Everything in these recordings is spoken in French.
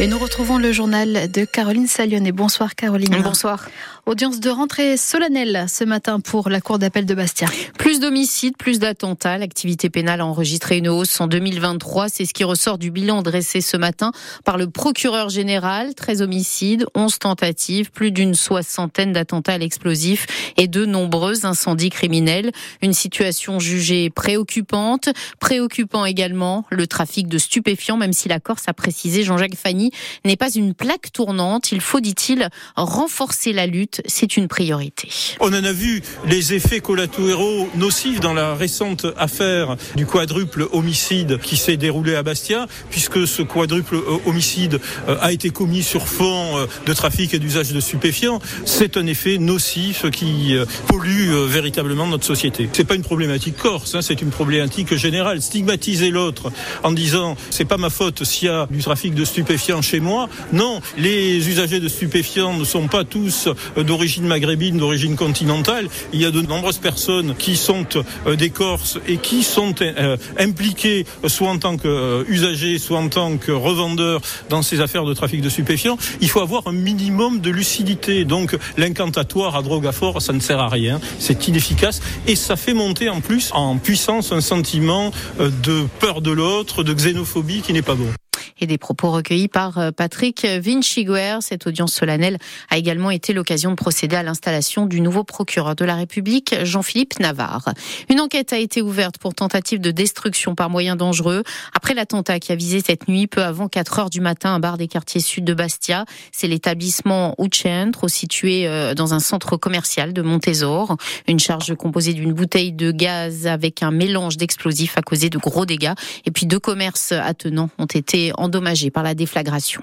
Et nous retrouvons le journal de Caroline Salionnet. Bonsoir Caroline. Bonsoir. Audience de rentrée solennelle ce matin pour la Cour d'appel de Bastia. Plus d'homicides, plus d'attentats. L'activité pénale a enregistré une hausse en 2023. C'est ce qui ressort du bilan dressé ce matin par le procureur général. 13 homicides, 11 tentatives, plus d'une soixantaine d'attentats à l'explosif et de nombreux incendies criminels. Une situation jugée préoccupante. Préoccupant également le trafic de stupéfiants, même si la Corse a précisé Jean-Jacques Fanny n'est pas une plaque tournante. Il faut, dit-il, renforcer la lutte c'est une priorité. On en a vu les effets collatéraux nocifs dans la récente affaire du quadruple homicide qui s'est déroulé à Bastia, puisque ce quadruple euh, homicide euh, a été commis sur fond euh, de trafic et d'usage de stupéfiants. C'est un effet nocif qui pollue véritablement notre société. C'est pas une problématique corse, hein, c'est une problématique générale. Stigmatiser l'autre en disant c'est pas ma faute s'il y a du trafic de stupéfiants chez moi. Non, les usagers de stupéfiants ne sont pas tous d'origine maghrébine, d'origine continentale. Il y a de nombreuses personnes qui sont euh, des Corses et qui sont euh, impliquées soit en tant qu'usagers, soit en tant que revendeurs dans ces affaires de trafic de stupéfiants. Il faut avoir un minimum de lucidité. Donc l'incantatoire à drogue à fort, ça ne sert à rien. C'est inefficace et ça fait monter en plus en puissance un sentiment euh, de peur de l'autre, de xénophobie qui n'est pas bon et des propos recueillis par euh, Patrick Vinciguer. Cette audience solennelle a également été l'occasion de procéder à l'installation du nouveau procureur de la République, Jean-Philippe Navarre. Une enquête a été ouverte pour tentative de destruction par moyens dangereux après l'attentat qui a visé cette nuit peu avant 4 heures du matin un bar des quartiers sud de Bastia. C'est l'établissement Ucentro situé euh, dans un centre commercial de Montésor. Une charge composée d'une bouteille de gaz avec un mélange d'explosifs a causé de gros dégâts et puis deux commerces attenants ont été endommagés par la déflagration.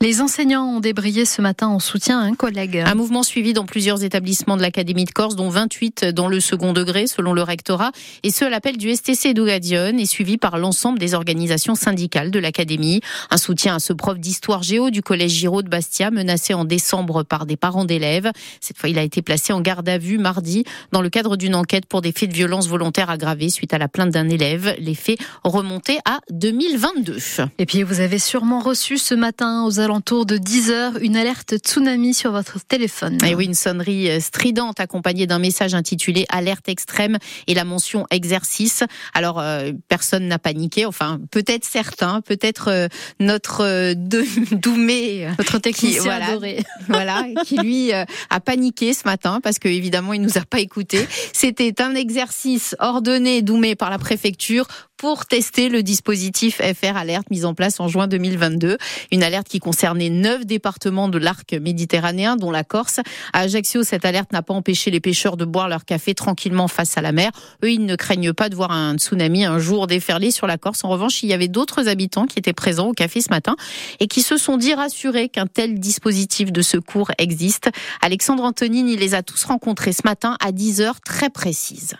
Les enseignants ont débrayé ce matin en soutien à un collègue. Un mouvement suivi dans plusieurs établissements de l'Académie de Corse, dont 28 dans le second degré, selon le rectorat, et ce à l'appel du STC d'Ougadion, et suivi par l'ensemble des organisations syndicales de l'Académie. Un soutien à ce prof d'histoire géo du collège Giraud de Bastia, menacé en décembre par des parents d'élèves. Cette fois, il a été placé en garde à vue mardi dans le cadre d'une enquête pour des faits de violence volontaire aggravés suite à la plainte d'un élève. Les faits remontés à 2022. Et puis, vous avez sûrement reçu ce matin aux alentours de 10 heures une alerte tsunami sur votre téléphone. Et oui, une sonnerie euh, stridente accompagnée d'un message intitulé alerte extrême et la mention exercice. Alors euh, personne n'a paniqué, enfin peut-être certains, peut-être euh, notre Doumé, notre technicien qui, voilà, adoré. voilà, qui lui a paniqué ce matin parce que évidemment il nous a pas écouté. C'était un exercice ordonné Doumé par la préfecture pour tester le dispositif FR Alerte mis en place en juin 2022. Une alerte qui concernait neuf départements de l'arc méditerranéen, dont la Corse. À Ajaccio, cette alerte n'a pas empêché les pêcheurs de boire leur café tranquillement face à la mer. Eux, ils ne craignent pas de voir un tsunami un jour déferler sur la Corse. En revanche, il y avait d'autres habitants qui étaient présents au café ce matin et qui se sont dit rassurés qu'un tel dispositif de secours existe. Alexandre Antonini les a tous rencontrés ce matin à 10 heures très précises.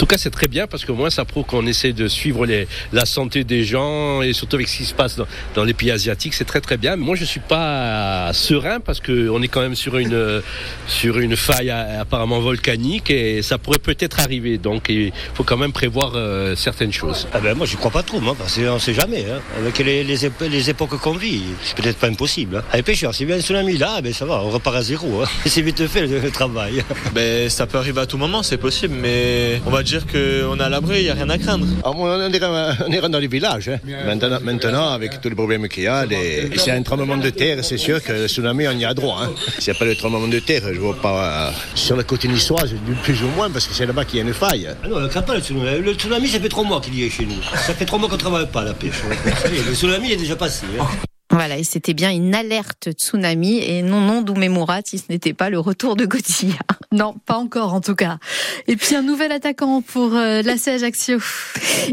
Tout cas, c'est très bien parce qu'au moins ça prouve qu'on essaie de suivre les, la santé des gens et surtout avec ce qui se passe dans, les pays asiatiques, c'est très très bien. Moi, je suis pas serein parce qu'on est quand même sur une sur une faille apparemment volcanique et ça pourrait peut-être arriver. Donc, il faut quand même prévoir euh, certaines choses. Ah ben moi, j'y crois pas trop, moi, parce qu'on sait jamais. Hein. Avec les, les, époques qu'on vit, c'est peut-être pas impossible. Hein. Allez, pêcheurs, si bien un tsunami là, ben ça va, on repart à zéro. Hein. C'est vite fait le, travail. Ben ça peut arriver à tout moment, c'est possible, mais on va dire qu'on est à l'abri, il n'y a rien à craindre. Ah, on, est, dans les villages. Hein. Maintenant, maintenant, avec tous les problèmes qu'il y a, les... c'est un tremblement de terre, c'est sûr que le tsunami, on y a droit. Hein. S'il n'y a pas de tremblement de terre, je ne vois pas. Euh, sur la côte niçoise, plus ou moins, parce que c'est là-bas qu'il y a une faille. Ah non, on ne craint pas le tsunami. Le tsunami, ça fait trois mois qu'il y est chez nous. Ça fait trois mois qu'on ne travaille pas à la pêche. le tsunami est déjà passé. Hein. Voilà, et c'était bien une alerte tsunami et non, non, Doumé Mourat, si ce n'était pas le retour de Godzilla. Non, pas encore en tout cas. Et puis un nouvel attaquant pour euh, l'AC Ajaccio.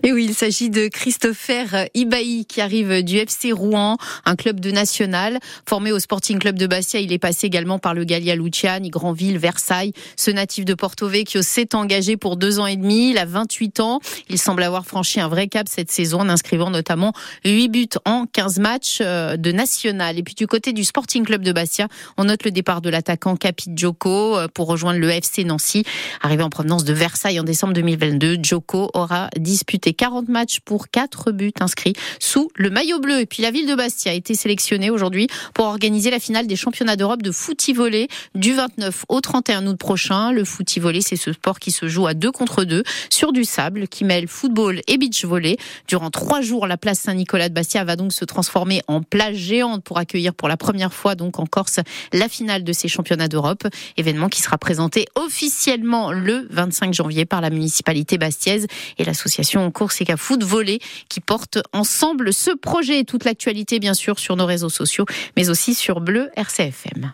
Et oui, il s'agit de Christopher Ibaï qui arrive du FC Rouen, un club de national. Formé au Sporting Club de Bastia, il est passé également par le Gallia Luciani, Grandville, Versailles. Ce natif de Porto Vecchio s'est engagé pour deux ans et demi. Il a 28 ans. Il semble avoir franchi un vrai cap cette saison en inscrivant notamment 8 buts en 15 matchs. Euh, euh, de national. Et puis du côté du Sporting Club de Bastia, on note le départ de l'attaquant Capit Joko euh, pour rejoindre le FC Nancy. Arrivé en provenance de Versailles en décembre 2022, Joko aura disputé 40 matchs pour 4 buts inscrits sous le maillot bleu. Et puis la ville de Bastia a été sélectionnée aujourd'hui pour organiser la finale des championnats d'Europe de foot-volley du 29 au 31 août prochain. Le foot-volley, c'est ce sport qui se joue à deux contre deux sur du sable qui mêle football et beach volley. Durant trois jours, la place Saint-Nicolas de Bastia va donc se transformer en plage géante pour accueillir pour la première fois donc en Corse la finale de ces championnats d'Europe. Événement qui sera présenté officiellement le 25 janvier par la municipalité bastiaise et l'association Corsica Foot Volley qui porte ensemble ce projet. Toute l'actualité bien sûr sur nos réseaux sociaux mais aussi sur Bleu RCFM.